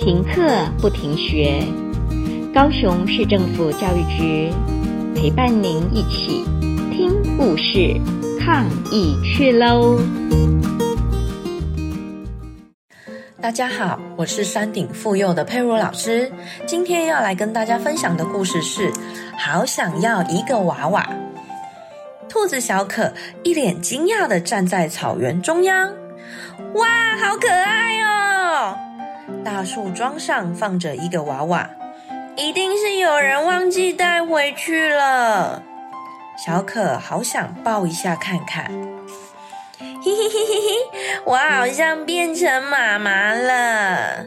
停课不停学，高雄市政府教育局陪伴您一起听故事、抗疫去喽！大家好，我是山顶附幼的佩如老师，今天要来跟大家分享的故事是：好想要一个娃娃。兔子小可一脸惊讶地站在草原中央，哇，好可爱哦！大树桩上放着一个娃娃，一定是有人忘记带回去了。小可好想抱一下看看。嘿嘿嘿嘿嘿，我好像变成妈妈了。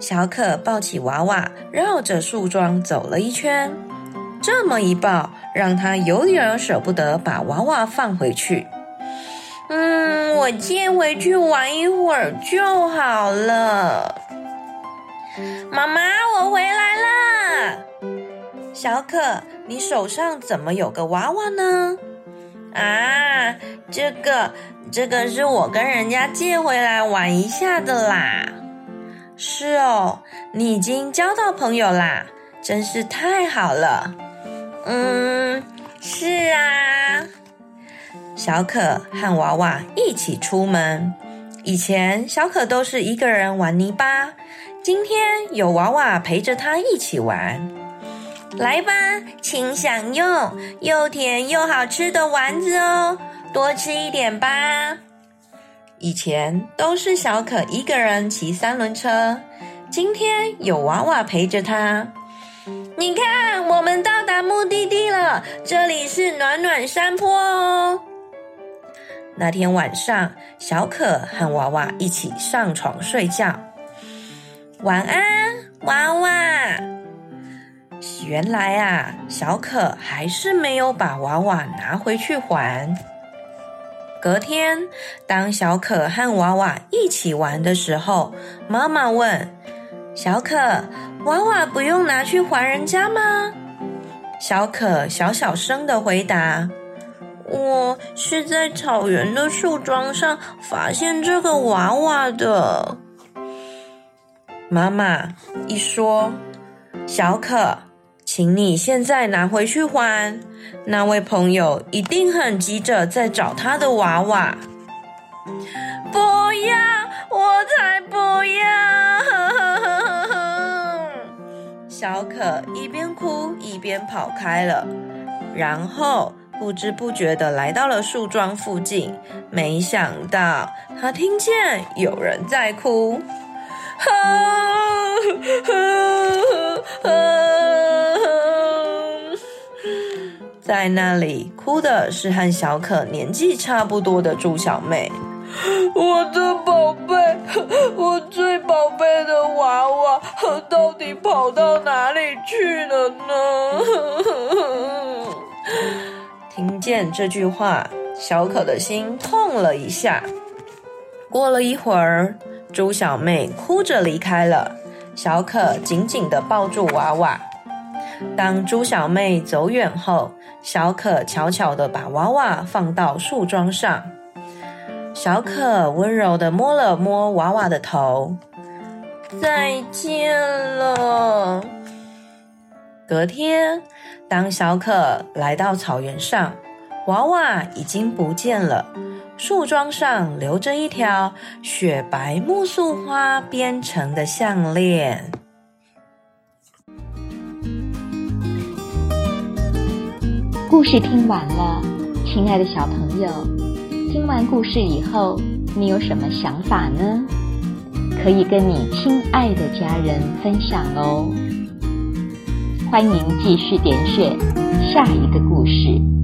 小可抱起娃娃，绕着树桩走了一圈。这么一抱，让他有点舍不得把娃娃放回去。嗯，我借回去玩一会儿就好了。妈妈，我回来了。小可，你手上怎么有个娃娃呢？啊，这个。这个是我跟人家借回来玩一下的啦。是哦，你已经交到朋友啦，真是太好了。嗯，是啊。小可和娃娃一起出门。以前小可都是一个人玩泥巴，今天有娃娃陪着他一起玩。来吧，请享用又甜又好吃的丸子哦。多吃一点吧。以前都是小可一个人骑三轮车，今天有娃娃陪着他。你看，我们到达目的地了，这里是暖暖山坡哦。那天晚上，小可和娃娃一起上床睡觉。晚安，娃娃。原来啊，小可还是没有把娃娃拿回去还。隔天，当小可和娃娃一起玩的时候，妈妈问小可：“娃娃不用拿去还人家吗？”小可小小声的回答：“我是在草原的树桩上发现这个娃娃的。”妈妈一说，小可。请你现在拿回去还，那位朋友一定很急着在找他的娃娃。不要，我才不要！小可一边哭一边跑开了，然后不知不觉的来到了树桩附近。没想到他听见有人在哭。在那里哭的是和小可年纪差不多的猪小妹。我的宝贝，我最宝贝的娃娃，到底跑到哪里去了呢？听见这句话，小可的心痛了一下。过了一会儿，猪小妹哭着离开了，小可紧紧地抱住娃娃。当猪小妹走远后，小可悄悄地把娃娃放到树桩上。小可温柔地摸了摸娃娃的头，再见了。隔天，当小可来到草原上，娃娃已经不见了。树桩上留着一条雪白木素花编成的项链。故事听完了，亲爱的小朋友，听完故事以后，你有什么想法呢？可以跟你亲爱的家人分享哦。欢迎继续点选下一个故事。